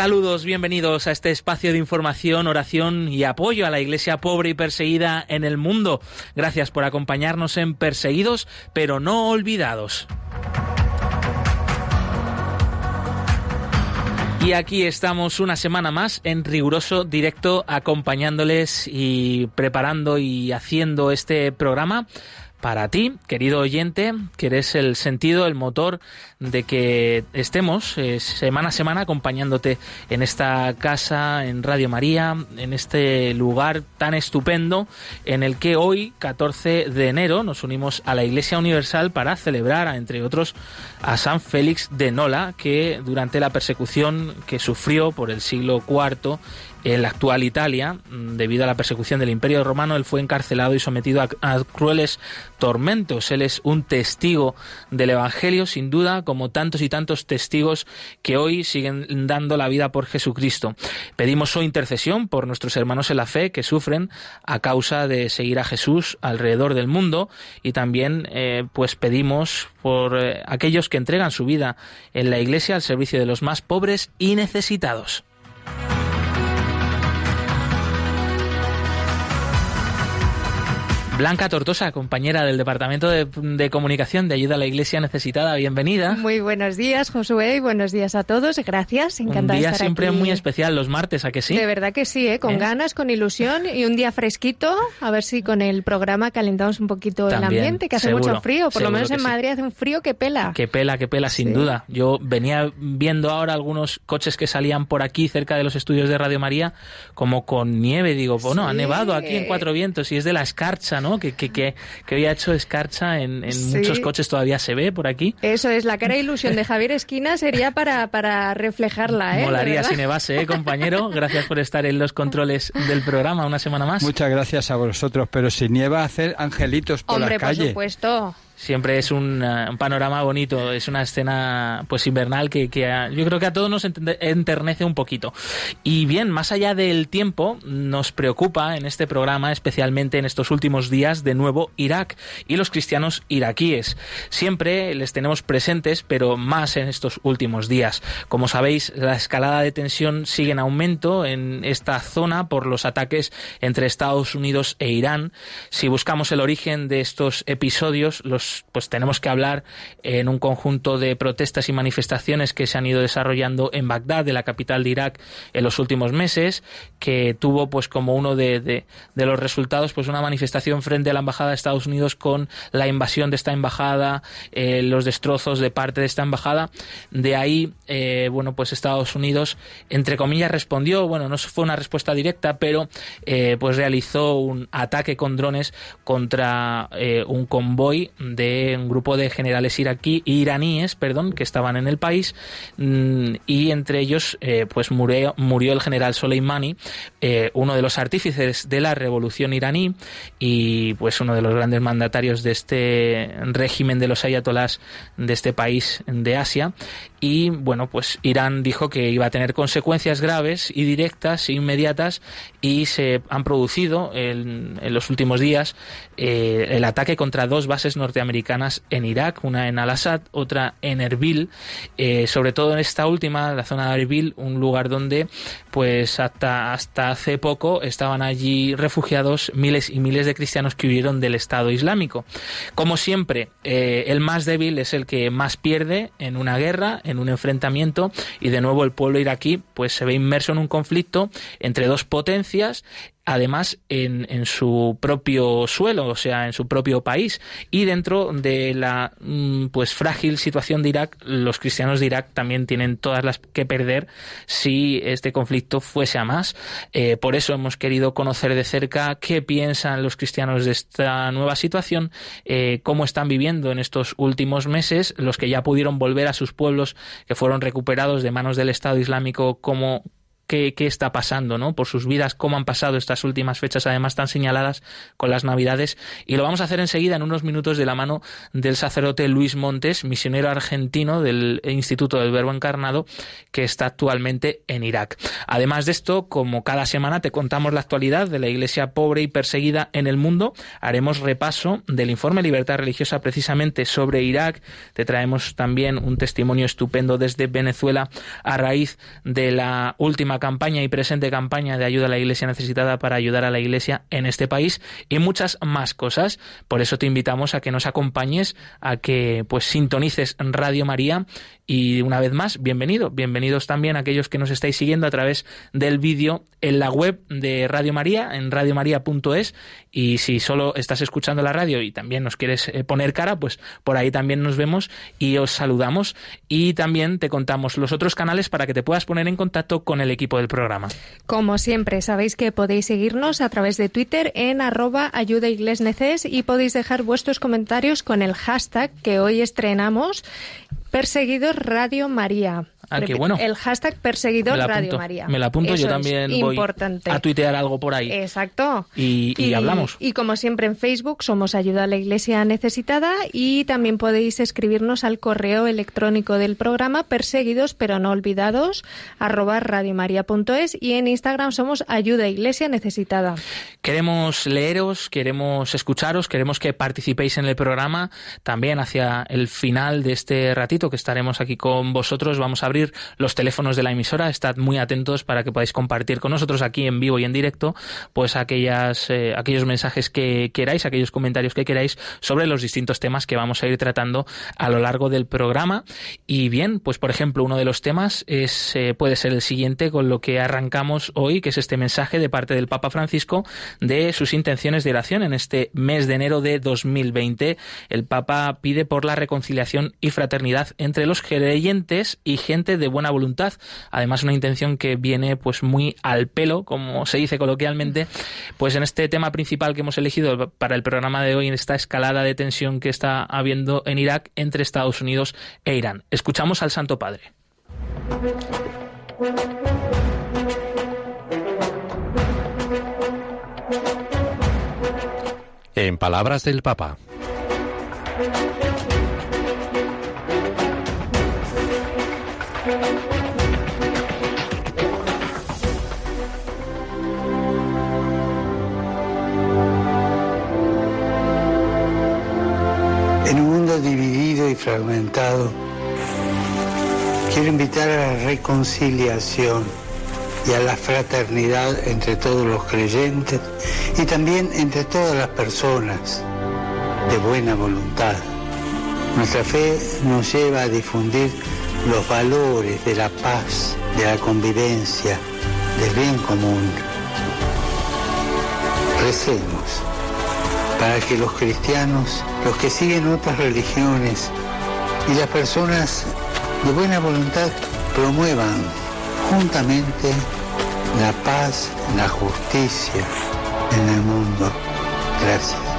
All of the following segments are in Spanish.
Saludos, bienvenidos a este espacio de información, oración y apoyo a la iglesia pobre y perseguida en el mundo. Gracias por acompañarnos en Perseguidos pero no olvidados. Y aquí estamos una semana más en riguroso directo acompañándoles y preparando y haciendo este programa para ti, querido oyente, que eres el sentido, el motor de que estemos eh, semana a semana acompañándote en esta casa, en Radio María, en este lugar tan estupendo en el que hoy, 14 de enero, nos unimos a la Iglesia Universal para celebrar, entre otros, a San Félix de Nola, que durante la persecución que sufrió por el siglo IV en la actual Italia, mm, debido a la persecución del Imperio Romano, él fue encarcelado y sometido a, crueles tormentos. Él es un testigo del Evangelio, sin duda, como tantos y tantos testigos que hoy siguen dando la vida por Jesucristo. Pedimos su intercesión por nuestros hermanos en la fe que sufren a causa de seguir a Jesús alrededor del mundo y también eh, pues pedimos por eh, aquellos que entregan su vida en la Iglesia al servicio de los más pobres y necesitados. Blanca Tortosa, compañera del Departamento de, Comunicación de Ayuda a la Iglesia Necesitada, bienvenida. Muy buenos días, Josué, y buenos días a todos. Gracias, encantada Un día siempre muy especial, los martes, ¿a que sí? De verdad que sí, ¿eh? con ¿Eh? ganas, con ilusión y un día fresquito. A ver si con el programa calentamos un poquito el ambiente, que hace mucho frío. Por lo menos en Madrid hace un frío que pela. Que pela, que pela, sin duda. Yo venía viendo ahora algunos coches que salían por aquí, cerca de los estudios de Radio María, como con nieve. Digo, bueno, ha nevado aquí en Cuatro Vientos y es de la escarcha, ¿no? Que, que, que, que hoy ha hecho escarcha en, muchos coches todavía se ve por aquí. Eso es, la cara de ilusión de Javier Esquina sería para, para reflejarla, ¿eh? Molaría si nevase, ¿eh, compañero? Gracias por estar en los controles del programa una semana más. Muchas gracias a vosotros, pero si nieva hacer angelitos por Hombre, la calle. por supuesto siempre es un, uh, panorama bonito, es una escena pues invernal que yo creo que a todos nos enternece un poquito. Y bien, más allá del tiempo, nos preocupa en este programa, especialmente en estos últimos días, de nuevo Irak y los cristianos iraquíes. Siempre les tenemos presentes, pero más en estos últimos días. Como sabéis, la escalada de tensión sigue en aumento en esta zona por los ataques entre Estados Unidos e Irán. Si buscamos el origen de estos episodios, los pues, tenemos que hablar en un conjunto de protestas y manifestaciones que se han ido desarrollando en Bagdad, de la capital de Irak, en los últimos meses, que tuvo pues como uno de, de, los resultados pues una manifestación frente a la embajada de Estados Unidos con la invasión de esta embajada, eh, los destrozos de parte de esta embajada. De ahí, eh, bueno, pues Estados Unidos, entre comillas, respondió, bueno, no fue una respuesta directa, pero eh, pues realizó un ataque con drones contra un convoy de un grupo de generales iraquí, iraníes perdón, que estaban en el país mm, y entre ellos eh, pues murió, murió el general Soleimani, eh, uno de los artífices de la revolución iraní y pues uno de los grandes mandatarios de este régimen de los ayatolás de este país de Asia y bueno pues Irán dijo que iba a tener consecuencias graves y directas e inmediatas y se han producido en, los últimos días eh, el ataque contra dos bases norteamericanas en Irak, una en Al-Assad, otra en Erbil, eh, sobre todo en esta última, la zona de Erbil, un lugar donde pues hasta, hasta hace poco estaban allí refugiados miles y miles de cristianos que huyeron del Estado Islámico. Como siempre, eh, el más débil es el que más pierde en una guerra, en un enfrentamiento, y de nuevo el pueblo iraquí pues se ve inmerso en un conflicto entre dos potencias además en, su propio suelo, o sea, en su propio país. Y dentro de la mm, pues frágil situación de Irak, los cristianos de Irak también tienen todas las que perder si este conflicto fuese a más. Eh, por eso hemos querido conocer de cerca qué piensan los cristianos de esta nueva situación, eh, cómo están viviendo en estos últimos meses, los que ya pudieron volver a sus pueblos que fueron recuperados de manos del Estado Islámico, cómo qué, qué está pasando, ¿no? Por sus vidas, cómo han pasado estas últimas fechas, además tan señaladas con las Navidades. Y lo vamos a hacer enseguida en unos minutos de la mano del sacerdote Luis Montes, misionero argentino del Instituto del Verbo Encarnado, que está actualmente en Irak. Además de esto, como cada semana te contamos la actualidad de la iglesia pobre y perseguida en el mundo, haremos repaso del informe Libertad Religiosa precisamente sobre Irak. Te traemos también un testimonio estupendo desde Venezuela a raíz de la última campaña y presente campaña de ayuda a la iglesia necesitada para ayudar a la iglesia en este país y muchas más cosas. Por eso te invitamos a que nos acompañes, a que pues sintonices Radio María y una vez más, bienvenido. Bienvenidos también a aquellos que nos estáis siguiendo a través del vídeo en la web de Radio María, en radiomaria.es. Y si solo estás escuchando la radio y también nos quieres eh, poner cara, pues por ahí también nos vemos y os saludamos. Y también te contamos los otros canales para que te puedas poner en contacto con el equipo del programa. Como siempre, sabéis que podéis seguirnos a través de Twitter en arroba ayuda y podéis dejar vuestros comentarios con el hashtag que hoy estrenamos Perseguidos Radio María. Ah, qué bueno. El hashtag perseguidor Radio María. Me la apunto, yo también voy a tuitear algo por ahí. Exacto. Y, hablamos. Y como siempre en Facebook somos Ayuda a la Iglesia Necesitada y también podéis escribirnos al correo electrónico del programa perseguidos pero no olvidados arroba radiomaria.es y en Instagram somos Ayuda a Iglesia Necesitada. Queremos leeros, queremos escucharos, queremos que participéis en el programa. También hacia el final de este ratito que estaremos aquí con vosotros vamos a abrir los teléfonos de la emisora. Estad muy atentos para que podáis compartir con nosotros aquí en vivo y en directo, pues aquellas, eh, aquellos mensajes que queráis, aquellos comentarios que queráis sobre los distintos temas que vamos a ir tratando a lo largo del programa. Y bien, pues por ejemplo, uno de los temas es, eh, puede ser el siguiente con lo que arrancamos hoy, que es este mensaje de parte del Papa Francisco de sus intenciones de oración en este mes de enero de 2020. El Papa pide por la reconciliación y fraternidad entre los creyentes y gente de buena voluntad. Además, una intención que viene pues muy al pelo, como se dice coloquialmente, pues en este tema principal que hemos elegido para el programa de hoy, en esta escalada de tensión que está habiendo en Irak entre Estados Unidos e Irán. Escuchamos al Santo Padre. En palabras del Papa. En un mundo dividido y fragmentado, quiero invitar a la reconciliación y a la fraternidad entre todos los creyentes y también entre todas las personas de buena voluntad. Nuestra fe nos lleva a difundir los valores de la paz, de la convivencia, del bien común. Recemos para que los cristianos, los que siguen otras religiones y las personas de buena voluntad promuevan juntamente la paz, la justicia en el mundo. Gracias.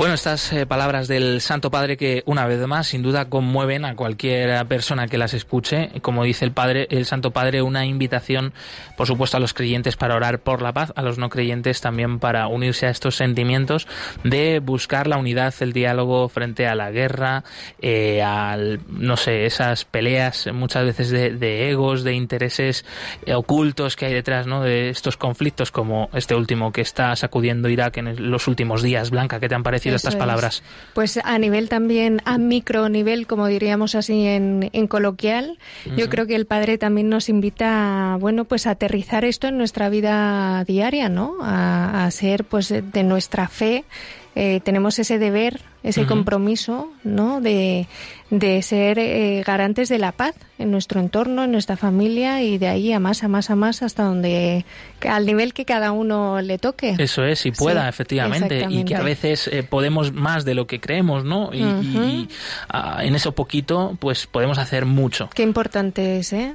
Bueno, estas eh, palabras del Santo Padre que una vez más sin duda conmueven a cualquier persona que las escuche. Como dice el Padre, el Santo Padre, una invitación, por supuesto, a los creyentes para orar por la paz, a los no creyentes también para unirse a estos sentimientos de buscar la unidad, el diálogo frente a la guerra, eh, al, no sé, esas peleas muchas veces de, egos, de intereses eh, ocultos que hay detrás, ¿no? De estos conflictos como este último que está sacudiendo Irak en los últimos días. Blanca, ¿qué te han parecido? Estas palabras? Pues a nivel también, a micro nivel, como diríamos así en, coloquial, yo creo que el padre también nos invita, bueno, pues a aterrizar esto en nuestra vida diaria, ¿no? A, a ser, pues, de nuestra fe eh, tenemos ese deber, ese compromiso, ¿no? De, ser eh, garantes de la paz en nuestro entorno, en nuestra familia y de ahí a más, a más, a más hasta donde, al nivel que cada uno le toque. Eso es, y pueda, efectivamente, y que a veces eh, podemos más de lo que creemos, ¿no? Y, ah, en eso poquito, pues podemos hacer mucho. Qué importante es, ¿eh?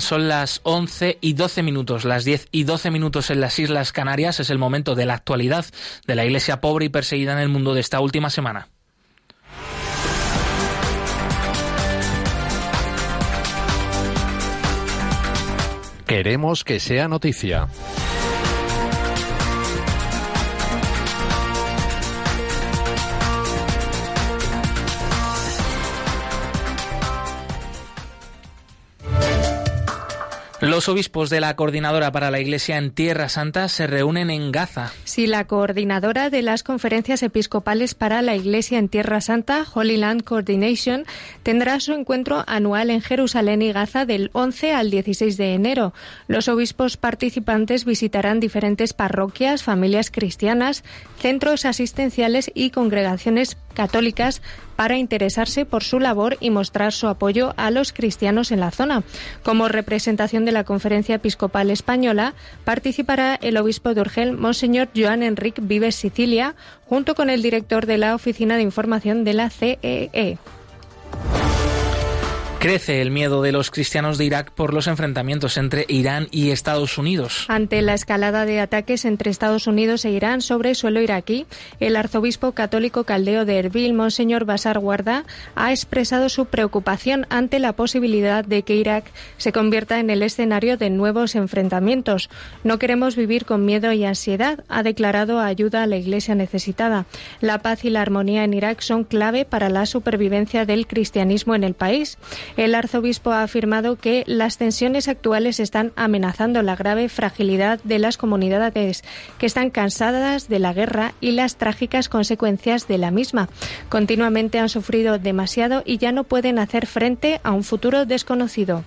Son las 11 y 12 minutos, las 10 y 12 minutos en las Islas Canarias. Es el momento de la actualidad de la Iglesia pobre y perseguida en el mundo de esta última semana. Queremos que sea noticia. Los obispos de la Coordinadora para la Iglesia en Tierra Santa se reúnen en Gaza. Sí, la coordinadora de las conferencias episcopales para la Iglesia en Tierra Santa, Holy Land Coordination, tendrá su encuentro anual en Jerusalén y Gaza del 11 al 16 de enero. Los obispos participantes visitarán diferentes parroquias, familias cristianas, centros asistenciales y congregaciones católicas para interesarse por su labor y mostrar su apoyo a los cristianos en la zona. Como representación de la Conferencia Episcopal Española, participará el obispo de Urgel, Monseñor Joan Enrique Vives Sicilia, junto con el director de la Oficina de Información de la CEE. Crece el miedo de los cristianos de Irak por los enfrentamientos entre Irán y Estados Unidos. Ante la escalada de ataques entre Estados Unidos e Irán sobre suelo iraquí, el arzobispo católico caldeo de Erbil, Monseñor Basar Guarda, ha expresado su preocupación ante la posibilidad de que Irak se convierta en el escenario de nuevos enfrentamientos. No queremos vivir con miedo y ansiedad, ha declarado ayuda a la Iglesia necesitada. La paz y la armonía en Irak son clave para la supervivencia del cristianismo en el país. El arzobispo ha afirmado que las tensiones actuales están amenazando la grave fragilidad de las comunidades que están cansadas de la guerra y las trágicas consecuencias de la misma. Continuamente han sufrido demasiado y ya no pueden hacer frente a un futuro desconocido.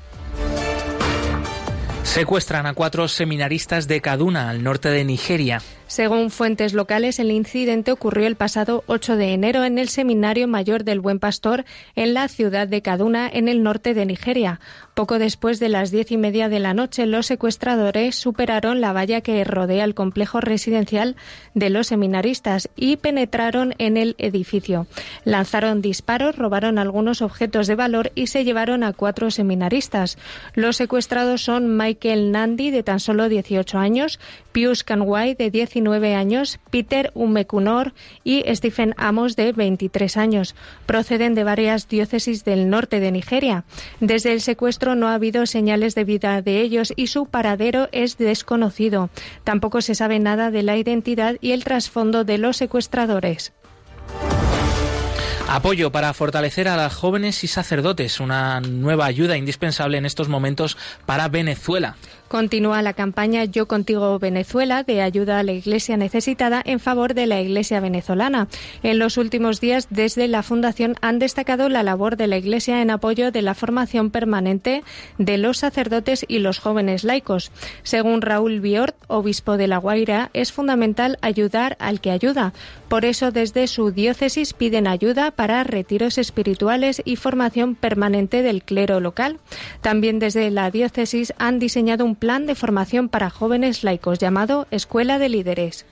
Secuestran a cuatro seminaristas de Kaduna, al norte de Nigeria. Según fuentes locales, el incidente ocurrió el pasado 8 de enero en el Seminario Mayor del Buen Pastor en la ciudad de Kaduna, en el norte de Nigeria. Poco después de las diez y media de la noche, los secuestradores superaron la valla que rodea el complejo residencial de los seminaristas y penetraron en el edificio. Lanzaron disparos, robaron algunos objetos de valor y se llevaron a cuatro seminaristas. Los secuestrados son Michael Nandi, de tan solo 18 años, Pius Kanwai, de 19 años, Peter Umekunor y Stephen Amos, de 23 años. Proceden de varias diócesis del norte de Nigeria. Desde el secuestro no ha habido señales de vida de ellos y su paradero es desconocido. Tampoco se sabe nada de la identidad y el trasfondo de los secuestradores. Apoyo para fortalecer a las jóvenes y sacerdotes, una nueva ayuda indispensable en estos momentos para Venezuela. Continúa la campaña Yo contigo Venezuela de ayuda a la Iglesia necesitada en favor de la Iglesia venezolana. En los últimos días, desde la Fundación han destacado la labor de la Iglesia en apoyo de la formación permanente de los sacerdotes y los jóvenes laicos. Según Raúl Biort, obispo de La Guaira, es fundamental ayudar al que ayuda. Por eso, desde su diócesis piden ayuda para retiros espirituales y formación permanente del clero local. También desde la diócesis han diseñado un plan de formación para jóvenes laicos llamado Escuela de Líderes.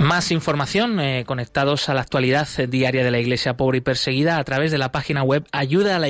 Más información eh, conectados a la actualidad diaria de la Iglesia pobre y perseguida a través de la página web ayuda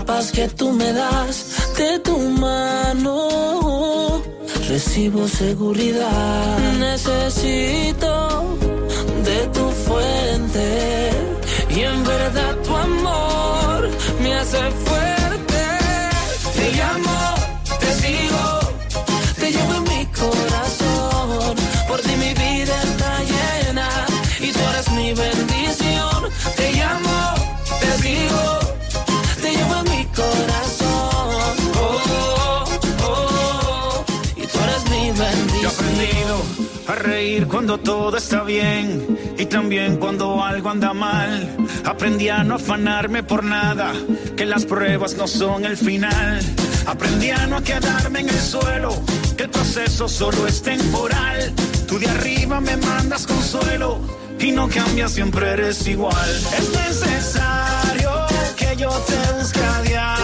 la paz que tú me das de tu mano. Recibo seguridad. Necesito de tu fuente y en verdad tu amor me hace fuerte. Cuando todo está bien y también cuando algo anda mal. Aprendí a no afanarme por nada, que las pruebas no son el final. Aprendí a no quedarme en el suelo, que el proceso solo es temporal. Tú de arriba me mandas consuelo y no cambias, siempre eres igual. Es necesario que yo te busque a diario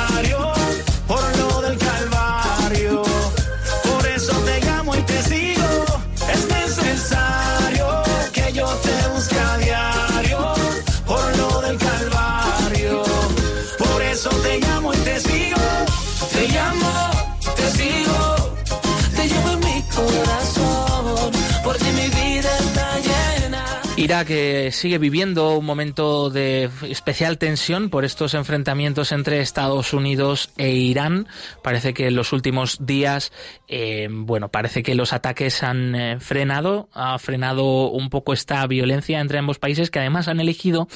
Irak sigue viviendo un momento de especial tensión por estos enfrentamientos entre Estados Unidos e Irán. Parece que en los últimos días, eh, bueno, parece que los ataques han eh, frenado, ha frenado un poco esta violencia entre ambos países que además han elegido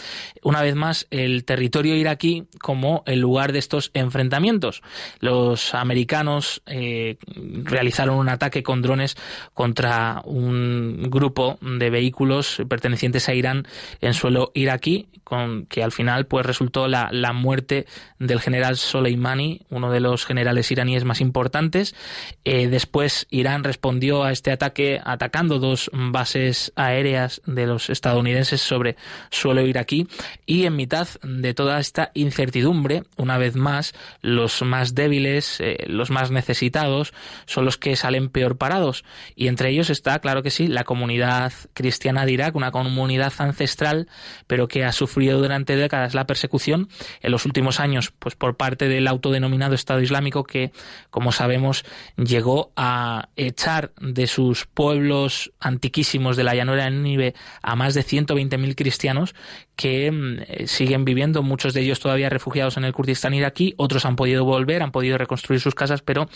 una vez más el territorio iraquí como el lugar de estos enfrentamientos. Los americanos eh, realizaron un ataque con drones contra un grupo de vehículos pertenecientes a Irán en suelo iraquí, con que al final pues resultó la, la muerte del general Soleimani, uno de los generales iraníes más importantes. Eh, después Irán respondió a este ataque atacando dos bases aéreas de los estadounidenses sobre suelo iraquí y en mitad de toda esta incertidumbre, una vez más, los más débiles, eh, los más necesitados, son los que salen peor parados. Y entre ellos está, claro que sí, la comunidad cristiana de Irak, una comunidad ancestral, pero que ha sufrido durante décadas la persecución. En los últimos años, pues por parte del autodenominado Estado Islámico que, como sabemos, llegó a echar de sus pueblos antiquísimos de la llanura de Nínive a más de 120.000 cristianos que mm, siguen viviendo, muchos de ellos todavía refugiados en el Kurdistán iraquí, otros han podido volver, han podido reconstruir sus casas, pero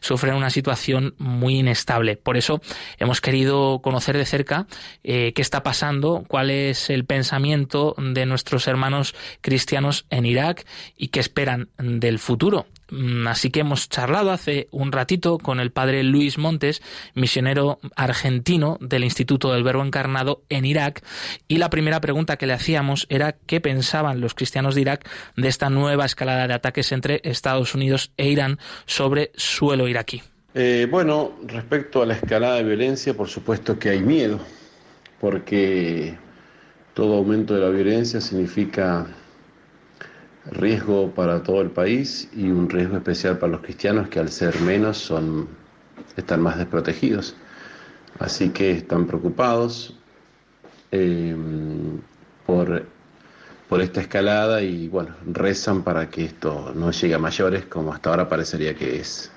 sufren una situación muy inestable. Por eso hemos querido conocer de cerca eh, qué está pasando, cuál es el pensamiento de nuestros hermanos cristianos en Irak y qué esperan del futuro. Mm, Así que hemos charlado hace un ratito con el padre Luis Montes, misionero argentino del Instituto del Verbo Encarnado en Irak, y la primera pregunta que le hacíamos era qué pensaban los cristianos de Irak de esta nueva escalada de ataques entre Estados Unidos e Irán sobre suelo iraquí. Eh, bueno, respecto a la escalada de violencia, por supuesto que hay miedo, porque todo aumento de la violencia significa riesgo para todo el país y un riesgo especial para los cristianos que al ser menos son están más desprotegidos. Así que están preocupados eh, por, por esta escalada y bueno, rezan para que esto no llegue a mayores como hasta ahora parecería que es.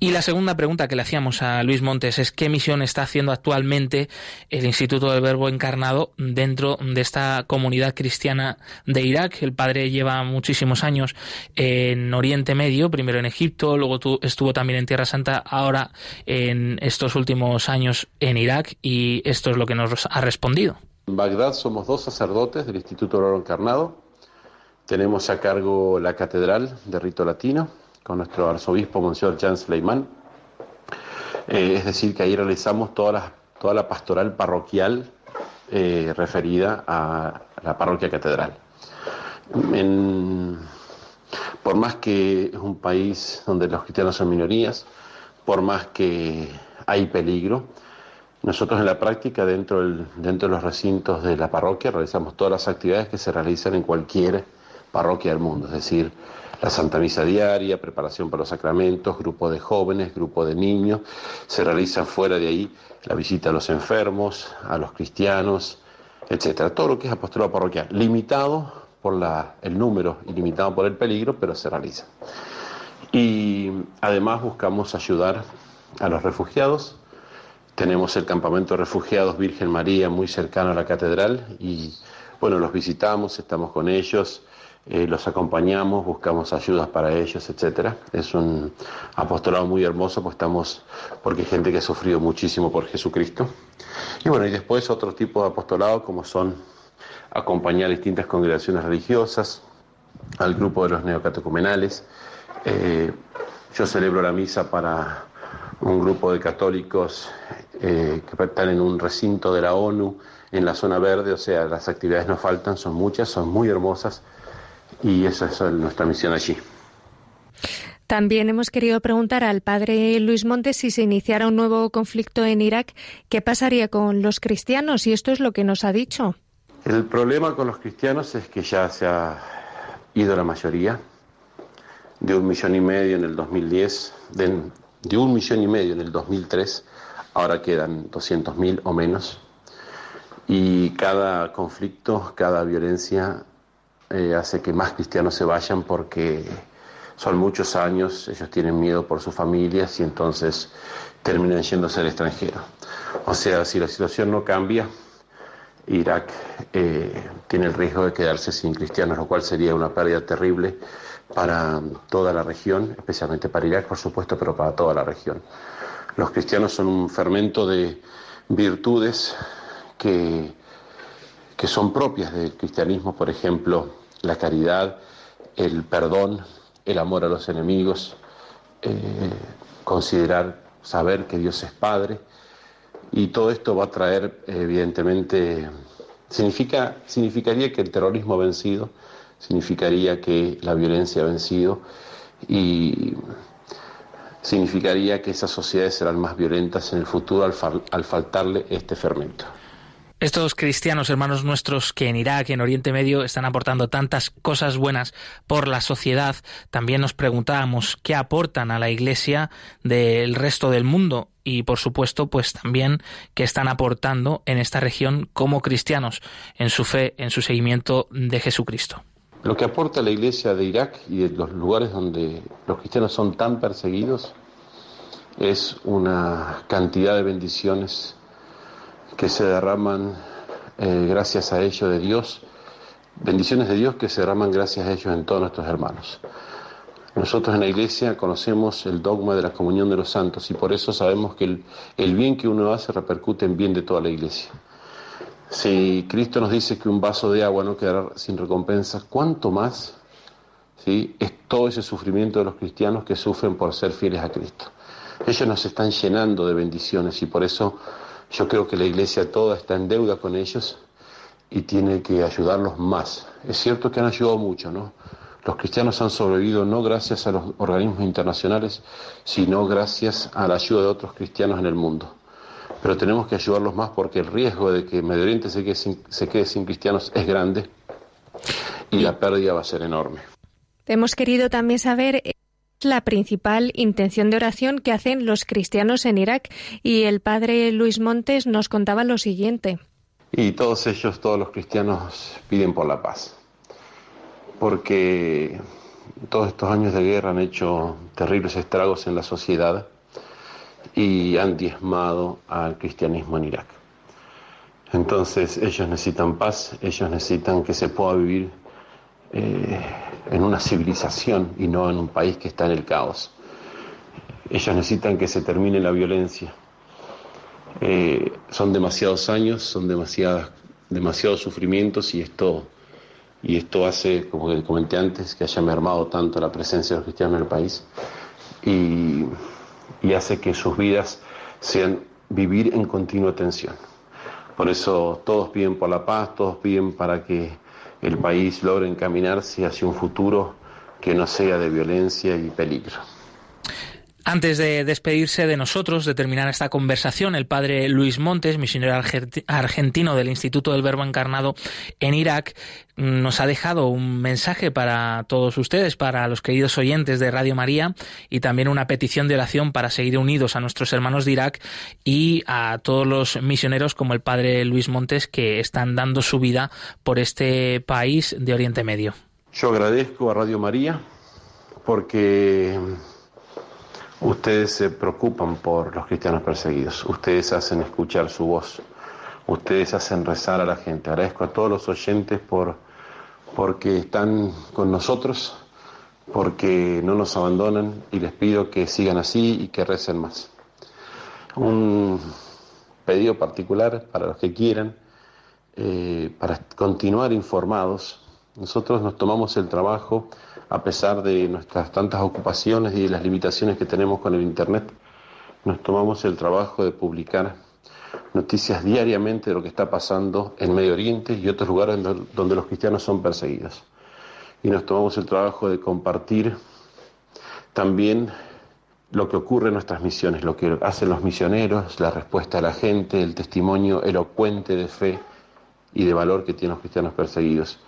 Y la segunda pregunta que le hacíamos a Luis Montes es qué misión está haciendo actualmente el Instituto del Verbo Encarnado dentro de esta comunidad cristiana de Irak. El padre lleva muchísimos años en Oriente Medio, primero en Egipto, luego estuvo también en Tierra Santa, ahora en estos últimos años en Irak y esto es lo que nos ha respondido. En Bagdad somos dos sacerdotes del Instituto del Verbo Encarnado. Tenemos a cargo la catedral de rito latino con nuestro arzobispo Monseñor Jan Sleiman. Eh, es decir, que ahí realizamos toda la, toda la pastoral parroquial eh, referida a la parroquia catedral. Por más que es un país donde los cristianos son minorías, por más que hay peligro, nosotros en la práctica, dentro, del, dentro de los recintos de la parroquia, realizamos todas las actividades que se realizan en cualquier parroquia del mundo, es decir, la Santa Misa diaria, preparación para los sacramentos, grupo de jóvenes, grupo de niños, se realiza fuera de ahí la visita a los enfermos, a los cristianos, etcétera. Todo lo que es apostolado parroquial, limitado por la, el número y limitado por el peligro, pero se realiza. Y además buscamos ayudar a los refugiados. Tenemos el campamento de refugiados Virgen María muy cercano a la catedral y bueno, los visitamos, estamos con ellos eh, los acompañamos, buscamos ayudas para ellos, etcétera. Es un apostolado muy hermoso, pues estamos, porque hay gente que ha sufrido muchísimo por Jesucristo. Y bueno, y después otro tipo de apostolado, como son acompañar distintas congregaciones religiosas, al grupo de los neocatecumenales. Eh, yo celebro la misa para, un grupo de católicos eh, que están en un recinto de la ONU, en la zona verde, o sea, las actividades no faltan, son muchas, son muy hermosas y esa es nuestra misión allí. También hemos querido preguntar al padre Luis Montes si se iniciara un nuevo conflicto en Irak, ¿qué pasaría con los cristianos? Y esto es lo que nos ha dicho. El problema con los cristianos es que ya se ha ido la mayoría, de un millón y medio en el 2010, de, de un millón y medio en el 2003, ahora quedan 200.000 o menos. Y cada conflicto, cada violencia eh, hace que más cristianos se vayan porque son muchos años, ellos tienen miedo por sus familias y entonces terminan yéndose al extranjero. O sea, si la situación no cambia, Irak eh, tiene el riesgo de quedarse sin cristianos, lo cual sería una pérdida terrible para toda la región, especialmente para Irak, por supuesto, pero para toda la región. Los cristianos son un fermento de virtudes que, que son propias del cristianismo, por ejemplo, la caridad, el perdón, el amor a los enemigos, eh, considerar, saber que Dios es Padre, y todo esto va a traer, evidentemente, significa, significaría que el terrorismo ha vencido, significaría que la violencia ha vencido y significaría que esas sociedades serán más violentas en el futuro al, al faltarle este fermento. Estos cristianos, hermanos nuestros, que en Irak, en Oriente Medio, están aportando tantas cosas buenas por la sociedad, también nos preguntábamos qué aportan a la Iglesia del resto del mundo y, por supuesto, pues también qué están aportando en esta región como cristianos, en su fe, en su seguimiento de Jesucristo. Lo que aporta la Iglesia de Irak y de los lugares donde los cristianos son tan perseguidos es una cantidad de bendiciones que se derraman eh, gracias a ellos de Dios, bendiciones de Dios que se derraman gracias a ellos en todos nuestros hermanos. Nosotros en la iglesia conocemos el dogma de la comunión de los santos y por eso sabemos que el, el bien que uno hace repercute en bien de toda la iglesia. Si Cristo nos dice que un vaso de agua no quedará sin recompensa, ¿cuánto más ¿sí? es todo ese sufrimiento de los cristianos que sufren por ser fieles a Cristo? Ellos nos están llenando de bendiciones y por eso yo creo que la iglesia toda está en deuda con ellos y tiene que ayudarlos más. Es cierto que han ayudado mucho, ¿no? Los cristianos han sobrevivido no gracias a los organismos internacionales, sino gracias a la ayuda de otros cristianos en el mundo. Pero tenemos que ayudarlos más porque el riesgo de que Medio Oriente se quede sin, se quede sin cristianos es grande y la pérdida va a ser enorme. Hemos querido también saber la principal intención de oración que hacen los cristianos en Irak. Y el padre Luis Montes nos contaba lo siguiente. Y todos ellos, todos los cristianos, piden por la paz. Porque todos estos años de guerra han hecho terribles estragos en la sociedad y han diezmado al cristianismo en Irak. Entonces ellos necesitan paz, ellos necesitan que se pueda vivir eh, en una civilización y no en un país que está en el caos. Ellos necesitan que se termine la violencia. Eh, son demasiados años, son demasiados sufrimientos y esto, y esto hace, como comenté antes, que haya mermado tanto la presencia de los cristianos en el país y, y hace que sus vidas sean vivir en continua tensión. Por eso todos piden por la paz, todos piden para que el país logre encaminarse hacia un futuro que no sea de violencia y peligro. Antes de despedirse de nosotros, de terminar esta conversación, el padre Luis Montes, misionero argentino del Instituto del Verbo Encarnado en Irak, nos ha dejado un mensaje para todos ustedes, para los queridos oyentes de Radio María, y también una petición de oración para seguir unidos a nuestros hermanos de Irak y a todos los misioneros como el padre Luis Montes que están dando su vida por este país de Oriente Medio. Yo agradezco a Radio María porque Ustedes se preocupan por los cristianos perseguidos, ustedes hacen escuchar su voz, ustedes hacen rezar a la gente. Agradezco a todos los oyentes por porque están con nosotros, porque no nos abandonan y les pido que sigan así y que recen más. Un pedido particular para los que quieran, eh, para continuar informados. Nosotros nos tomamos el trabajo a pesar de nuestras tantas ocupaciones y de las limitaciones que tenemos con el Internet, nos tomamos el trabajo de publicar noticias diariamente de lo que está pasando en Medio Oriente y otros lugares donde los cristianos son perseguidos. Y nos tomamos el trabajo de compartir también lo que ocurre en nuestras misiones, lo que hacen los misioneros, la respuesta a la gente, el testimonio elocuente de fe y de valor que tienen los cristianos perseguidos.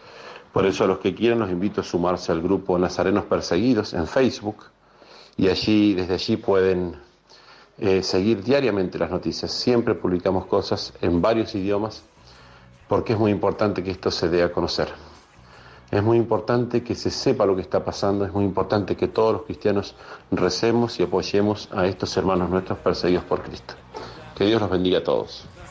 Por eso a los que quieran los invito a sumarse al grupo Nazarenos Perseguidos en Facebook y allí, desde allí pueden eh, seguir diariamente las noticias. Siempre publicamos cosas en varios idiomas porque es muy importante que esto se dé a conocer. Es muy importante que se sepa lo que está pasando, es muy importante que todos los cristianos recemos y apoyemos a estos hermanos nuestros perseguidos por Cristo. Que Dios los bendiga a todos.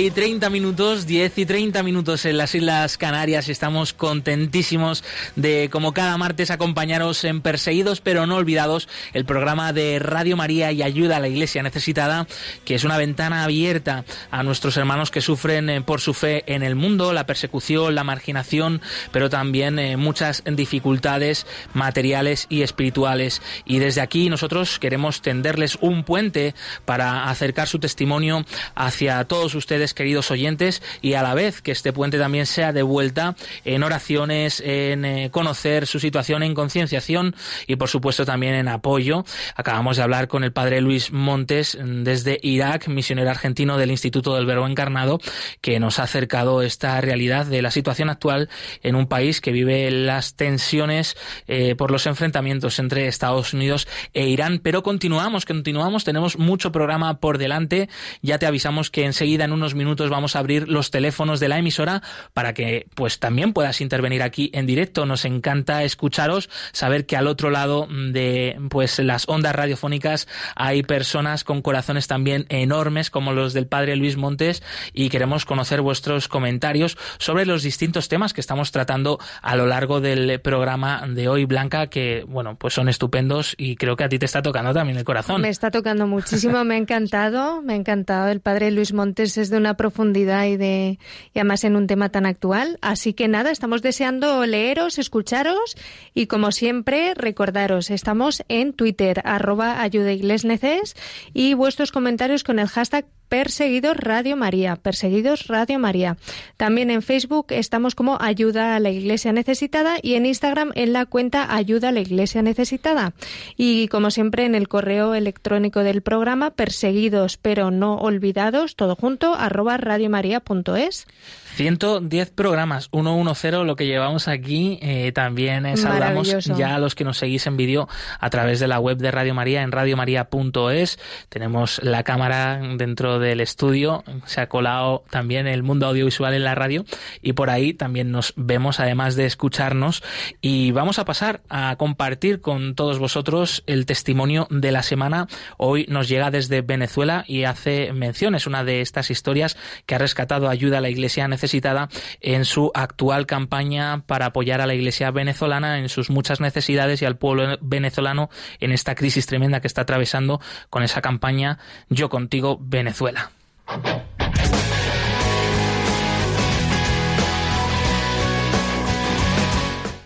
11 y 30 minutos, 10 y 30 minutos en las Islas Canarias. Estamos contentísimos de, como cada martes, acompañaros en Perseguidos pero no olvidados, el programa de Radio María y Ayuda a la Iglesia Necesitada, que es una ventana abierta a nuestros hermanos que sufren eh, por su fe en el mundo, la persecución, la marginación, pero también eh, muchas dificultades materiales y espirituales. Y desde aquí nosotros queremos tenderles un puente para acercar su testimonio hacia todos ustedes, queridos oyentes, y a la vez que este puente también sea de vuelta en oraciones, en eh, conocer su situación, en concienciación y por supuesto también en apoyo. Acabamos de hablar con el padre Luis Montes mm, desde Irak, misionero argentino del Instituto del Verbo Encarnado, que nos ha acercado esta realidad de la situación actual en un país que vive las tensiones eh, por los enfrentamientos entre Estados Unidos e Irán. Pero continuamos, continuamos, tenemos mucho programa por delante. Ya te avisamos que enseguida en unos minutos vamos a abrir los teléfonos de la emisora para que pues también puedas intervenir aquí en directo. Nos encanta escucharos, saber que al otro lado de pues las ondas radiofónicas hay personas con corazones también enormes como los del padre Luis Montes y queremos conocer vuestros comentarios sobre los distintos temas que estamos tratando a lo largo del programa de hoy, Blanca, que bueno, pues son estupendos y creo que a ti te está tocando también el corazón. Me está tocando muchísimo, me ha encantado, me ha encantado. El padre Luis Montes es de una profundidad y de y además en un tema tan actual. Así que nada, estamos deseando leeros, escucharos y como siempre recordaros, estamos en Twitter arroba ayudaiglesneces y vuestros comentarios con el hashtag Perseguidos Radio María, Perseguidos Radio María. También en Facebook estamos como Ayuda a la Iglesia Necesitada y en Instagram en la cuenta Ayuda a la Iglesia Necesitada. Y como siempre en el correo electrónico del programa Perseguidos pero no olvidados, todo junto, arroba radiomaria.es. 110 programas, 110 lo que llevamos aquí. Eh, también eh, saludamos ya a los que nos seguís en vídeo a través de la web de Radio María en radiomaria.es. Tenemos la cámara dentro del estudio, se ha colado también el mundo audiovisual en la radio y por ahí también nos vemos además de escucharnos y vamos a pasar a compartir con todos vosotros el testimonio de la semana. Hoy nos llega desde Venezuela y hace mención, es una de estas historias que ha rescatado ayuda a la Iglesia necesitada en su actual campaña para apoyar a la Iglesia venezolana en sus muchas necesidades y al pueblo venezolano en esta crisis tremenda que está atravesando con esa campaña Yo contigo Venezuela.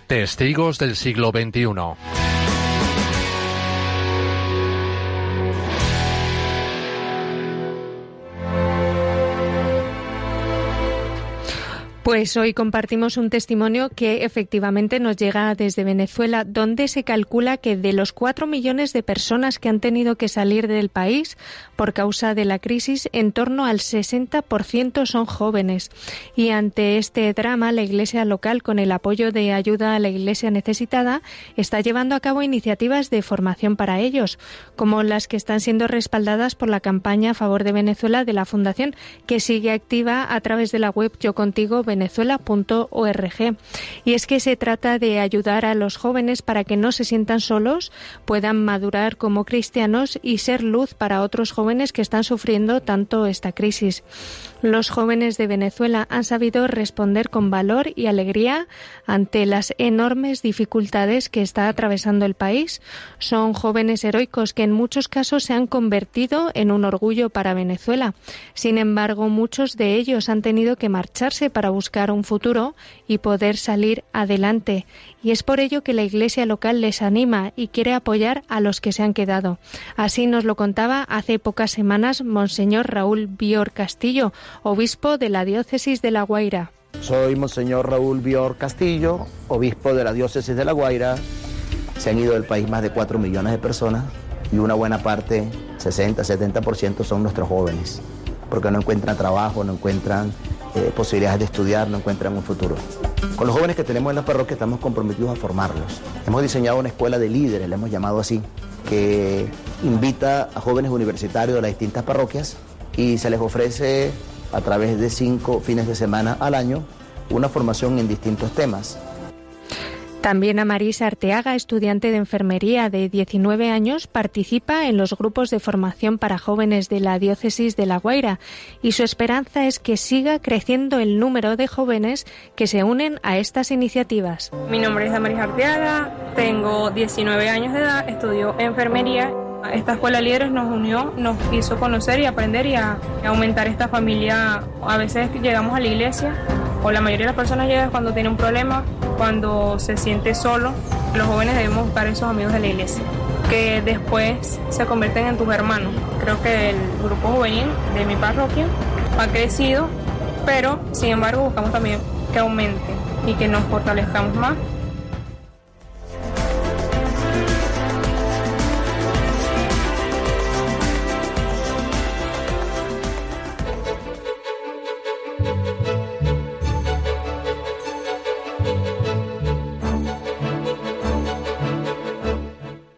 Testigos del siglo XXI. Pues hoy compartimos un testimonio que efectivamente nos llega desde Venezuela, donde se calcula que de los cuatro millones de personas que han tenido que salir del país por causa de la crisis, en torno al 60% son jóvenes. Y ante este drama, la Iglesia local, con el apoyo de ayuda a la Iglesia necesitada, está llevando a cabo iniciativas de formación para ellos, como las que están siendo respaldadas por la campaña a favor de Venezuela de la Fundación, que sigue activa a través de la web Yo Contigo venezuela.org. Y es que se trata de ayudar a los jóvenes para que no se sientan solos, puedan madurar como cristianos y ser luz para otros jóvenes que están sufriendo tanto esta crisis. Los jóvenes de Venezuela han sabido responder con valor y alegría ante las enormes dificultades que está atravesando el país. Son jóvenes heroicos que en muchos casos se han convertido en un orgullo para Venezuela. Sin embargo, muchos de ellos han tenido que marcharse para buscar un futuro y poder salir adelante. Y es por ello que la Iglesia local les anima y quiere apoyar a los que se han quedado. Así nos lo contaba hace pocas semanas Monseñor Raúl Bior Castillo, obispo de la diócesis de La Guaira. Soy Monseñor Raúl Bior Castillo, obispo de la diócesis de La Guaira. Se han ido del país más de 4 millones de personas y una buena parte, 60-70% son nuestros jóvenes, porque no encuentran trabajo, no encuentran eh, posibilidades de estudiar, no encuentran un futuro. Con los jóvenes que tenemos en la parroquia estamos comprometidos a formarlos. Hemos diseñado una escuela de líderes, le hemos llamado así, que invita a jóvenes universitarios de las distintas parroquias y se les ofrece a través de cinco fines de semana al año una formación en distintos temas. También a Marisa Arteaga, estudiante de enfermería de 19 años, participa en los grupos de formación para jóvenes de la diócesis de La Guaira y su esperanza es que siga creciendo el número de jóvenes que se unen a estas iniciativas. Mi nombre es Damaris Arteaga, tengo 19 años de edad, estudio enfermería. Esta escuela líderes nos unió, nos hizo conocer y aprender y a aumentar esta familia. A veces llegamos a la iglesia o la mayoría de las personas llegan cuando tiene un problema, cuando se siente solo. Los jóvenes debemos buscar esos amigos de la iglesia que después se convierten en tus hermanos. Creo que el grupo juvenil de mi parroquia ha crecido, pero sin embargo buscamos también que aumente y que nos fortalezcamos más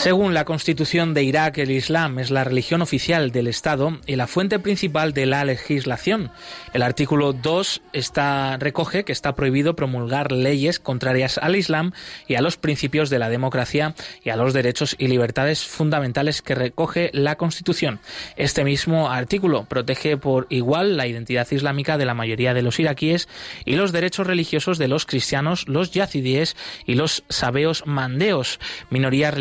Según la Constitución de Irak, el Islam es la religión oficial del Estado y la fuente principal de la legislación. El artículo 2 está, recoge que está prohibido promulgar leyes contrarias al Islam y a los principios de la democracia y a los derechos y libertades fundamentales que recoge la Constitución. Este mismo artículo protege por igual la identidad islámica de la mayoría de los iraquíes y los derechos religiosos de los cristianos, los yazidíes y los sabeos mandeos, minorías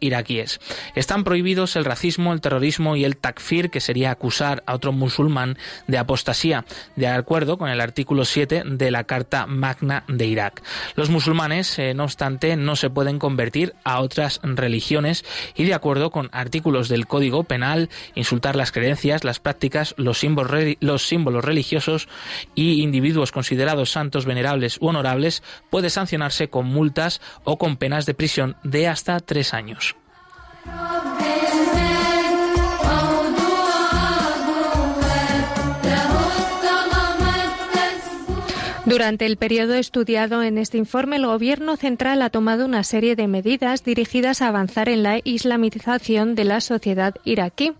iraquíes. Están prohibidos el racismo, el terrorismo y el takfir, que sería acusar a otro musulmán de apostasía, de acuerdo con el artículo 7 de la Carta Magna de Irak. Los musulmanes, eh, no obstante, no se pueden convertir a otras religiones y, de acuerdo con artículos del Código Penal, insultar las creencias, las prácticas, los símbolos, los símbolos religiosos y individuos considerados santos, venerables u honorables puede sancionarse con multas o con penas de prisión de hasta tres años. años. Durante el periodo estudiado en este informe, el Gobierno central ha tomado una serie de medidas dirigidas a avanzar en la islamización de la sociedad iraquí.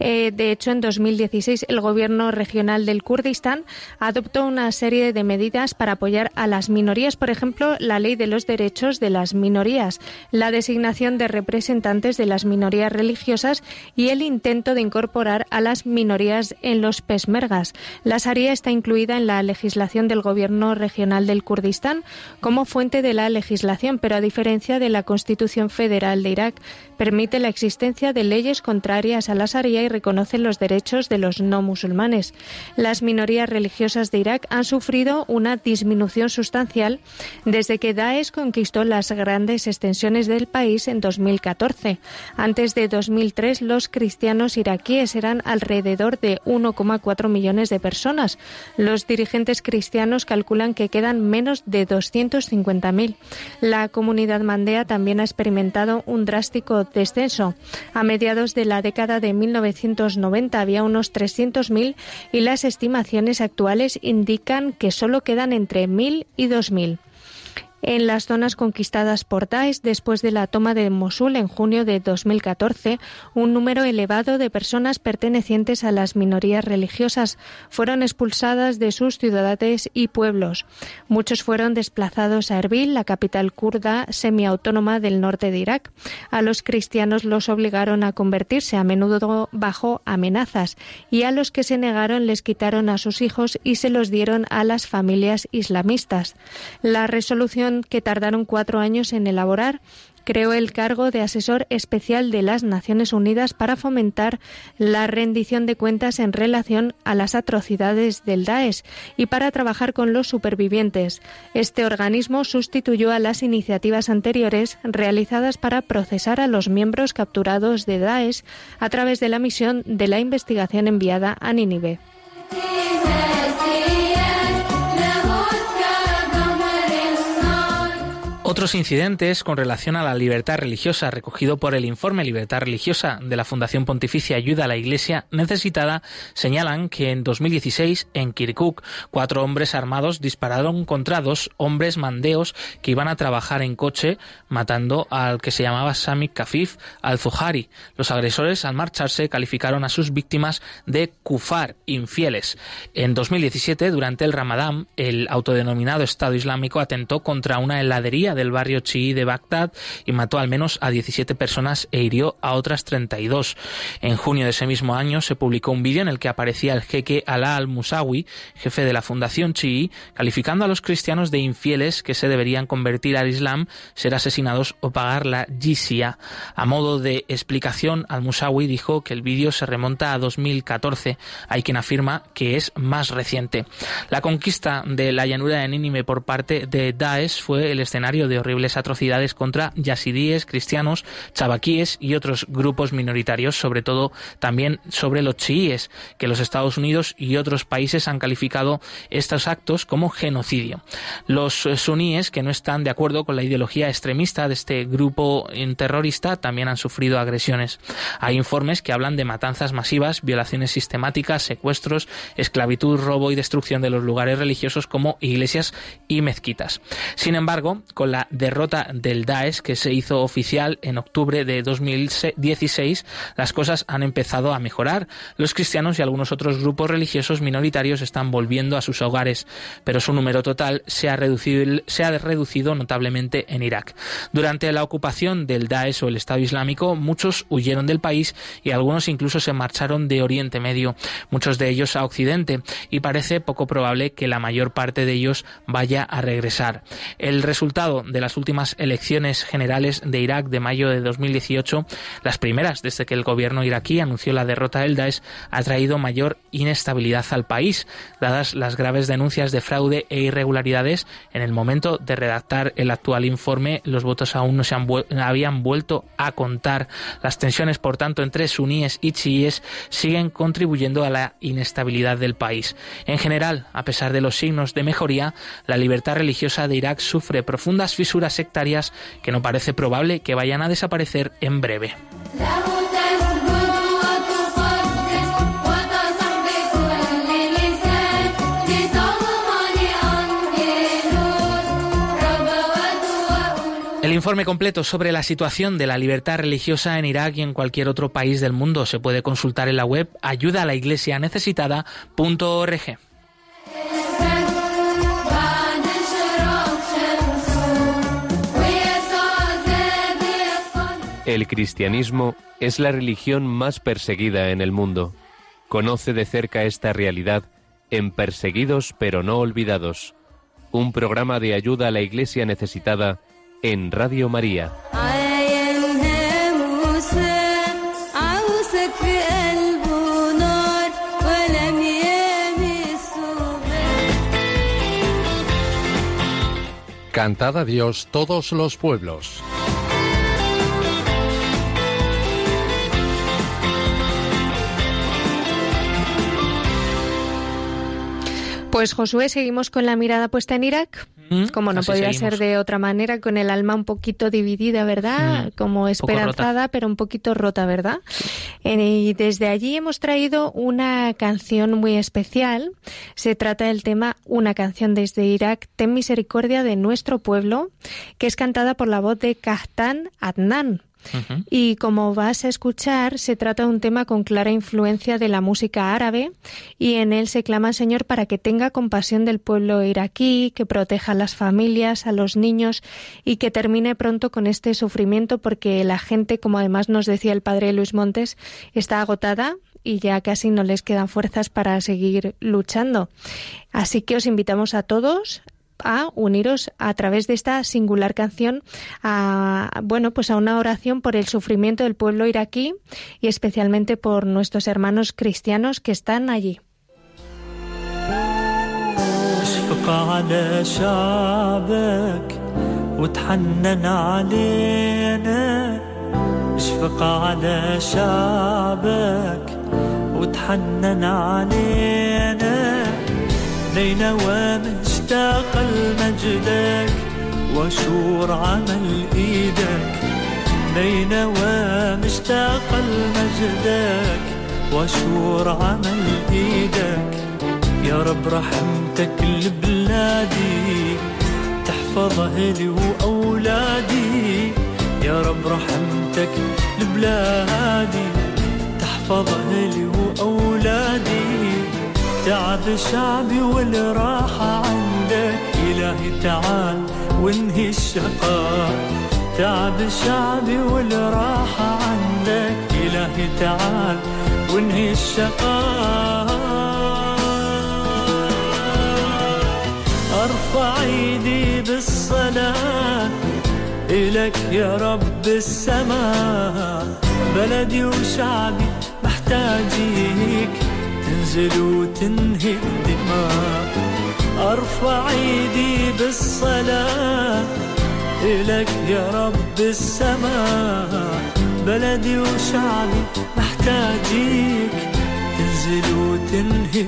Eh, de hecho, en 2016, el Gobierno regional del Kurdistán adoptó una serie de medidas para apoyar a las minorías, por ejemplo, la ley de los derechos de las minorías, la designación de representantes de las minorías religiosas y el intento de incorporar a las minorías en los pesmergas. La Sharia está incluida en la legislación del Gobierno Gobierno regional del Kurdistán como fuente de la legislación, pero a diferencia de la Constitución Federal de Irak, permite la existencia de leyes contrarias a la Sharia y reconoce los derechos de los no musulmanes. Las minorías religiosas de Irak han sufrido una disminución sustancial desde que Daesh conquistó las grandes extensiones del país en 2014. Antes de 2003, los cristianos iraquíes eran alrededor de 1,4 millones de personas. Los dirigentes cristianos calculan que quedan menos de 250.000. La comunidad mandea también ha experimentado un drástico descenso. A mediados de la década de 1990 había unos 300.000 y las estimaciones actuales indican que solo quedan entre 1.000 y 2.000 en las zonas conquistadas por Daesh después de la toma de Mosul en junio de 2014, un número elevado de personas pertenecientes a las minorías religiosas fueron expulsadas de sus ciudades y pueblos. Muchos fueron desplazados a Erbil, la capital kurda semiautónoma del norte de Irak. A los cristianos los obligaron a convertirse a menudo bajo amenazas y a los que se negaron les quitaron a sus hijos y se los dieron a las familias islamistas. La resolución que tardaron cuatro años en elaborar creó el cargo de asesor especial de las Naciones Unidas para fomentar la rendición de cuentas en relación a las atrocidades del Daesh y para trabajar con los supervivientes. Este organismo sustituyó a las iniciativas anteriores realizadas para procesar a los miembros capturados de Daesh a través de la misión de la investigación enviada a Nínive. Otros incidentes con relación a la libertad religiosa recogido por el informe Libertad Religiosa de la Fundación Pontificia Ayuda a la Iglesia Necesitada señalan que en 2016 en Kirkuk cuatro hombres armados dispararon contra dos hombres mandeos que iban a trabajar en coche matando al que se llamaba Sami Kafif al-Zuhari. Los agresores al marcharse calificaron a sus víctimas de kufar, infieles. En 2017 durante el Ramadán el autodenominado Estado Islámico atentó contra una heladería del barrio chií de Bagdad y mató al menos a 17 personas e hirió a otras 32. En junio de ese mismo año se publicó un vídeo en el que aparecía el jeque Alá al-Musawi, jefe de la fundación chií, calificando a los cristianos de infieles que se deberían convertir al Islam, ser asesinados o pagar la jizya. A modo de explicación, al-Musawi dijo que el vídeo se remonta a 2014. Hay quien afirma que es más reciente. La conquista de la llanura de Nínive por parte de Daesh fue el escenario de horribles atrocidades contra yazidíes, cristianos, chabaquíes y otros grupos minoritarios, sobre todo también sobre los chiíes, que los Estados Unidos y otros países han calificado estos actos como genocidio. Los suníes, que no están de acuerdo con la ideología extremista de este grupo terrorista, también han sufrido agresiones. Hay informes que hablan de matanzas masivas, violaciones sistemáticas, secuestros, esclavitud, robo y destrucción de los lugares religiosos como iglesias y mezquitas. Sin embargo, con la la derrota del Daesh que se hizo oficial en octubre de 2016, las cosas han empezado a mejorar. Los cristianos y algunos otros grupos religiosos minoritarios están volviendo a sus hogares, pero su número total se ha reducido, se ha reducido notablemente en Irak. Durante la ocupación del Daesh o el Estado Islámico, muchos huyeron del país y algunos incluso se marcharon de Oriente Medio, muchos de ellos a Occidente, y parece poco probable que la mayor parte de ellos vaya a regresar. El resultado de las últimas elecciones generales de Irak de mayo de 2018, las primeras desde que el gobierno iraquí anunció la derrota del Daesh, ha traído mayor inestabilidad al país, dadas las graves denuncias de fraude e irregularidades en el momento de redactar el actual informe, los votos aún no se han habían vuelto a contar. Las tensiones, por tanto, entre suníes y chiíes siguen contribuyendo a la inestabilidad del país. En general, a pesar de los signos de mejoría, la libertad religiosa de Irak sufre profundas fisuras sectarias que no parece probable que vayan a desaparecer en breve. El informe completo sobre la situación de la libertad religiosa en Irak y en cualquier otro país del mundo se puede consultar en la web ayuda a la iglesia necesitada.org. El cristianismo es la religión más perseguida en el mundo. Conoce de cerca esta realidad en Perseguidos pero no olvidados, un programa de ayuda a la iglesia necesitada en Radio María. Cantad a Dios todos los pueblos. Pues Josué, seguimos con la mirada puesta en Irak. Como no podía seguimos. ser de otra manera, con el alma un poquito dividida, ¿verdad? Mm, Como esperanzada, pero un poquito rota, ¿verdad? Eh, y desde allí hemos traído una canción muy especial. Se trata del tema Una canción desde Irak, Ten misericordia de nuestro pueblo, que es cantada por la voz de Kahtan Adnan. Y como vas a escuchar, se trata de un tema con clara influencia de la música árabe y en él se clama al Señor para que tenga compasión del pueblo iraquí, que proteja a las familias, a los niños y que termine pronto con este sufrimiento porque la gente, como además nos decía el padre Luis Montes, está agotada y ya casi no les quedan fuerzas para seguir luchando. Así que os invitamos a todos a uniros a través de esta singular canción a bueno pues a una oración por el sufrimiento del pueblo iraquí y especialmente por nuestros hermanos cristianos que están allí. اشفق على شعبك وتحنن علينا اشفق على شعبك وتحنن علينا لينوى مشتاق لمجدك وشور عمل إيدك لينوى مشتاق لمجدك وشور عمل إيدك يا رب رحمتك لبلادي تحفظ أهلي وأولادي. يا رب رحمتك لبلادي تحفظ أهلي وأولادي. تعب شعبي والراحة عندك إلهي تعال وانهي الشقاء تعب شعبي والراحة عندك إلهي تعال وانهي الشقاء أرفع ايدي بالصلاة. إلك يا رب السماء. بلدي وشعبي محتاجيك. تنزل وتنهي الدماء. أرفع ايدي بالصلاة إلك يا رب السماء. بلدي وشعبي محتاجيك. تنزل وتنهي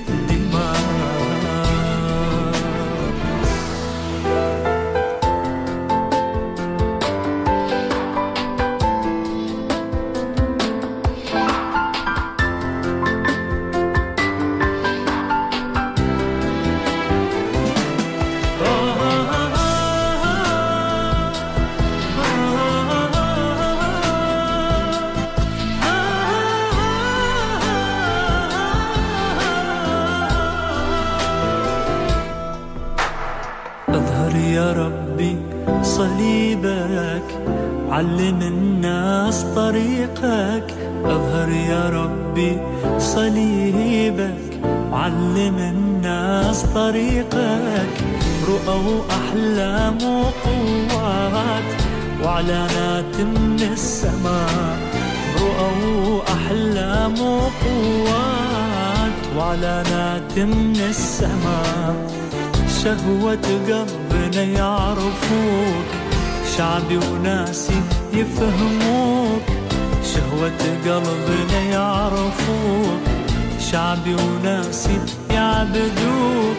وإعلانات من السماء شهوة قلبنا يعرفوك شعبي وناسي يفهموك شهوة قلبنا يعرفوك شعبي وناسي يعبدوك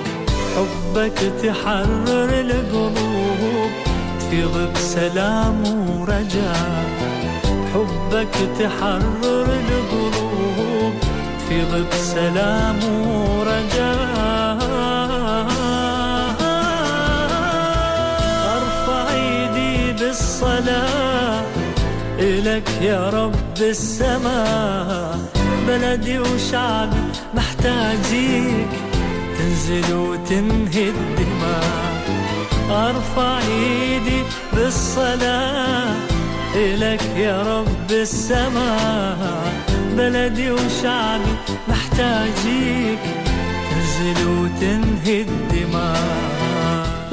حبك تحرر القلوب تفيض بسلام ورجاء حبك تحرر القلوب. تفيض بسلام ورجاء. أرفع أيدي بالصلاة إلك يا رب السماء. بلدي وشعبي محتاجيك تنزل وتنهي الدماء. أرفع إيدي بالصلاة إلك يا رب السماء. بلدي وشعبي محتاجيك. تنزل وتنهي الدماء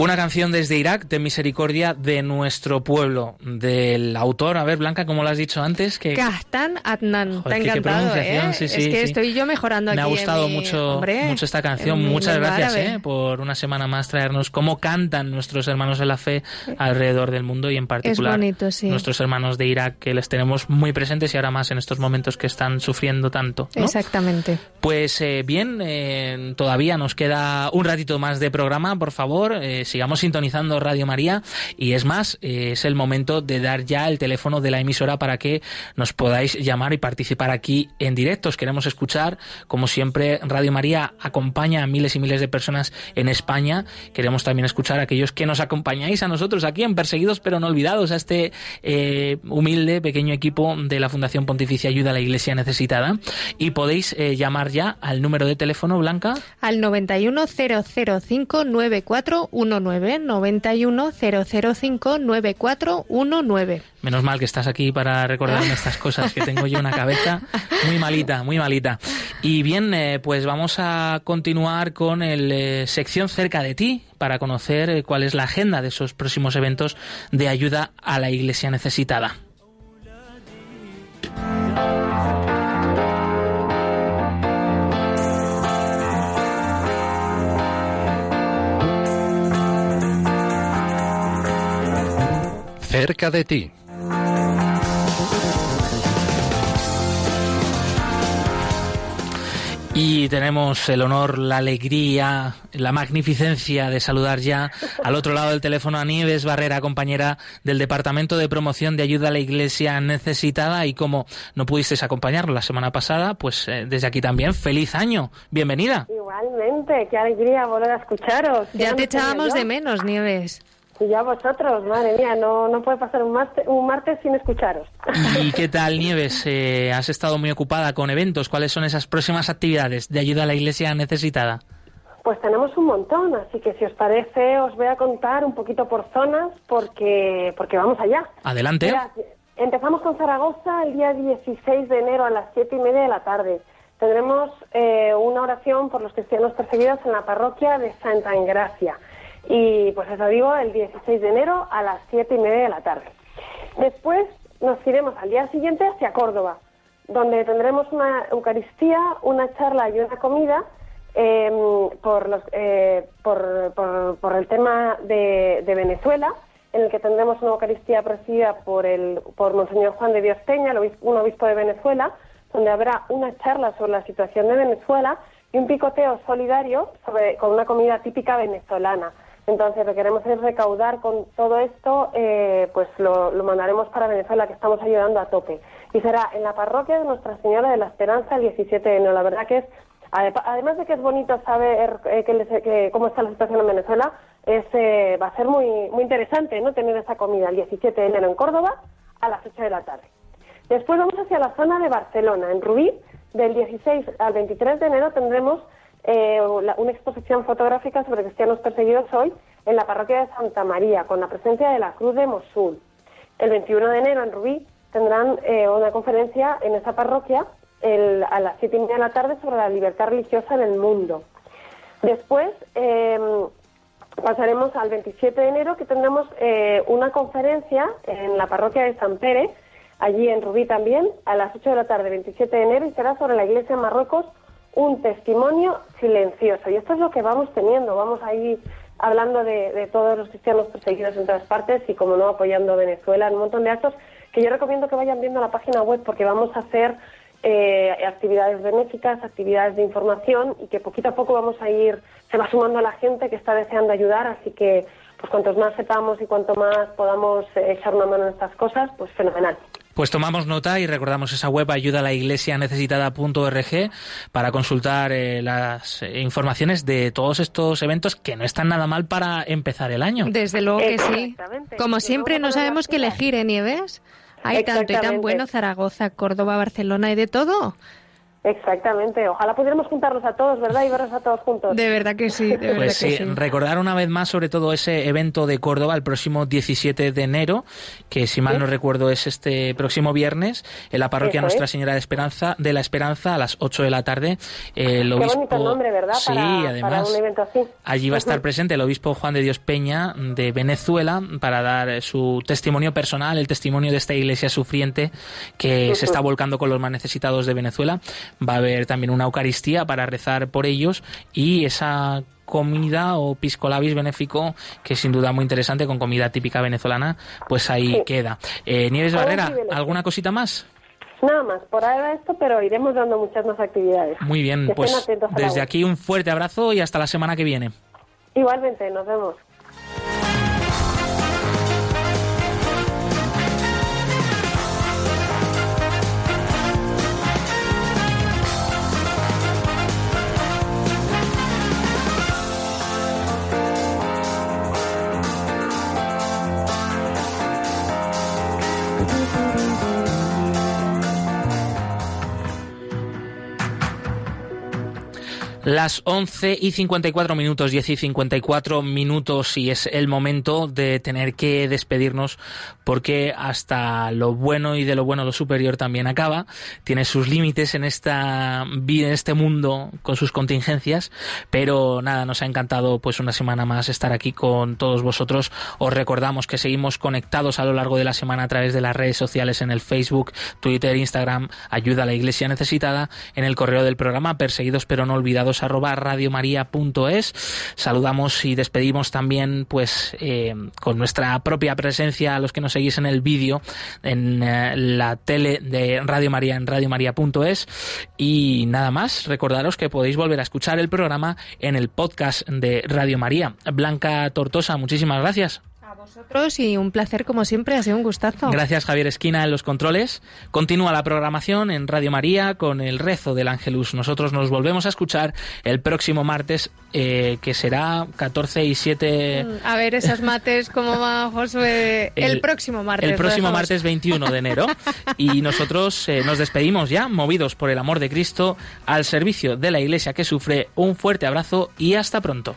Una canción desde Irak de misericordia de nuestro pueblo, del autor, a ver Blanca, como lo has dicho antes, que Kahtan Adnan, te ha Joder, encantado, pronunciación, ¿eh? sí, es sí, que sí. estoy yo mejorando aquí. me ha gustado mi- mucho, hombre, mucho esta canción. Muchas gracias eh, por una semana más traernos cómo cantan nuestros hermanos en la fe alrededor del mundo y en particular bonito, nuestros hermanos de Irak que les tenemos muy presentes y ahora más en estos momentos que están sufriendo tanto. ¿no? Exactamente. Pues eh, bien, eh, todavía nos queda un ratito más de programa, por favor, eh, sigamos sintonizando Radio María y es más, eh, es el momento de dar ya el teléfono de la emisora para que nos podáis llamar y participar aquí en directo. Os queremos escuchar, como siempre, Radio María acompaña a miles y miles de personas en España. Queremos también escuchar a aquellos que nos acompañáis a nosotros aquí en Perseguidos pero no olvidados, a este eh, humilde pequeño equipo de la Fundación Pontificia Ayuda a la Iglesia Necesitada. Y podéis eh, llamar ya al número de teléfono, Blanca. Al 910059419. 910059419. Menos mal que estás aquí para recordarme estas cosas, que tengo yo una cabeza muy malita, muy malita. Y bien, eh, pues vamos a continuar con el eh, sección cerca de ti para conocer eh, cuál es la agenda de esos próximos eventos de ayuda a la iglesia necesitada. Cerca de ti. Y tenemos el honor, la alegría, la magnificencia de saludar ya al otro lado del teléfono a Nieves Barrera, compañera del Departamento de Promoción de Ayuda a la Iglesia Necesitada. Y como no pudisteis acompañarnos la semana pasada, pues eh, desde aquí también, feliz año. Bienvenida. Igualmente, qué alegría volver a escucharos. Ya te echábamos de menos, Nieves. Y ya vosotros, madre mía, no, no puede pasar un, martes, un martes sin escucharos. ¿Y qué tal, Nieves? Eh, has estado muy ocupada con eventos. ¿Cuáles son esas próximas actividades de ayuda a la Iglesia Necesitada? Pues tenemos un montón, así que si os parece os voy a contar un poquito por zonas porque, porque vamos allá. Adelante. Empezamos con Zaragoza el día 16 de enero a las siete y media de la tarde. Tendremos eh, una oración por los cristianos perseguidos en la parroquia de Santa Engracia. Y pues os lo digo, el 16 de enero a las siete y media de la tarde. Después nos iremos al día siguiente hacia Córdoba, donde tendremos una Eucaristía, una charla y una comida eh, por, los, eh, por, el tema de, Venezuela, en el que tendremos una Eucaristía presidida por, el, por Monseñor Juan de Dios Peña, un obispo de Venezuela, donde habrá una charla sobre la situación de Venezuela y un picoteo solidario sobre, con una comida típica venezolana. Entonces, lo que queremos es recaudar con todo esto, eh, pues lo, mandaremos para Venezuela, que estamos ayudando a tope. Y será en la parroquia de Nuestra Señora de la Esperanza el 17 de enero. La verdad que es, ade- además de que es bonito saber eh, que les- que- cómo está la situación en Venezuela, es, eh, va a ser muy, muy interesante ¿no? tener esa comida el 17 de enero en Córdoba a las 8 de la tarde. Después vamos hacia la zona de Barcelona, en Rubí. Del 16 al 23 de enero tendremos eh, la- una exposición fotográfica sobre cristianos perseguidos hoy en la parroquia de Santa María, con la presencia de la Cruz de Mosul. el 21 de enero en Rubí tendrán eh, una conferencia en esa parroquia el- a las siete y media de la tarde sobre la libertad religiosa en el mundo. Después eh, pasaremos al 27 de enero que tendremos eh, una conferencia en la parroquia de San Pere, allí en Rubí también, a las 8 de la tarde, 27 de enero, y será sobre la Iglesia de Marruecos un testimonio silencioso. Y esto es lo que vamos teniendo. Vamos ahí hablando de, de todos los cristianos perseguidos en todas partes y, como no, apoyando a Venezuela en un montón de actos que yo recomiendo que vayan viendo la página web porque vamos a hacer eh, actividades benéficas, actividades de información y que poquito a poco vamos a ir, se va sumando a la gente que está deseando ayudar, así que pues cuantos más sepamos y cuanto más podamos eh, echar una mano en estas cosas, pues fenomenal. Pues tomamos nota y recordamos esa web ayuda la iglesia necesitada.org para consultar eh, las eh, informaciones de todos estos eventos que no están nada mal para empezar el año. Desde luego que sí. Como siempre, no sabemos qué elegir, ¿eh, Nieves? Hay tanto y tan bueno, Zaragoza, Córdoba, Barcelona y de todo. Exactamente. Ojalá pudiéramos juntarlos a todos, ¿verdad? Y verlos a todos juntos. De verdad que sí, de verdad Pues que sí, sí. recordar una vez más sobre todo ese evento de Córdoba el próximo 17 de enero, que si mal no recuerdo es este próximo viernes, en la parroquia Eso Nuestra es. Señora de Esperanza de la Esperanza a las 8 de la tarde. El Qué obispo, bonito nombre, ¿verdad? Sí, para, además. para un evento así. Allí va a estar presente el obispo Juan de Dios Peña de Venezuela para dar eh, su testimonio personal, el testimonio de esta iglesia sufriente que se está volcando con los más necesitados de Venezuela. Va a haber también una Eucaristía para rezar por ellos y esa comida o piscolabis benéfico que sin duda muy interesante con comida típica venezolana pues ahí Sí. queda eh, Nieves Barrera alguna cosita más Nada más, por ahora esto, pero iremos dando muchas más actividades. muy bien Que pues desde aquí un fuerte abrazo y hasta la semana que viene Igualmente, nos vemos. Las 11 y 54 minutos, 10 y 54 minutos y es el momento de tener que despedirnos porque hasta lo bueno y de lo bueno lo superior también acaba. Tiene sus límites en esta vida, en este mundo con sus contingencias, pero nada, nos ha encantado pues una semana más estar aquí con todos vosotros. Os recordamos que seguimos conectados a lo largo de la semana a través de las redes sociales en el Facebook, Twitter, Instagram, ayuda a la iglesia necesitada, en el correo del programa perseguidos pero no olvidados arroba radiomaria.es. Saludamos y despedimos también pues eh, con nuestra propia presencia a los que nos seguís en el vídeo en eh, la tele de Radio María en radiomaria.es y nada más, recordaros que podéis volver a escuchar el programa en el podcast de Radio María. Blanca Tortosa, muchísimas gracias. Vosotros y un placer como siempre, ha sido un gustazo. Gracias Javier Esquina en los controles. Continúa la programación en Radio María con el rezo del Ángelus. Nosotros nos volvemos a escuchar el próximo martes, eh, que será 14 y 7... Mm, A ver esas mates, cómo va Josué el, El- próximo martes. El próximo martes 21 de enero. Y nosotros eh, nos despedimos ya, movidos por el amor de Cristo, al servicio de la Iglesia que sufre. Un fuerte abrazo y hasta pronto.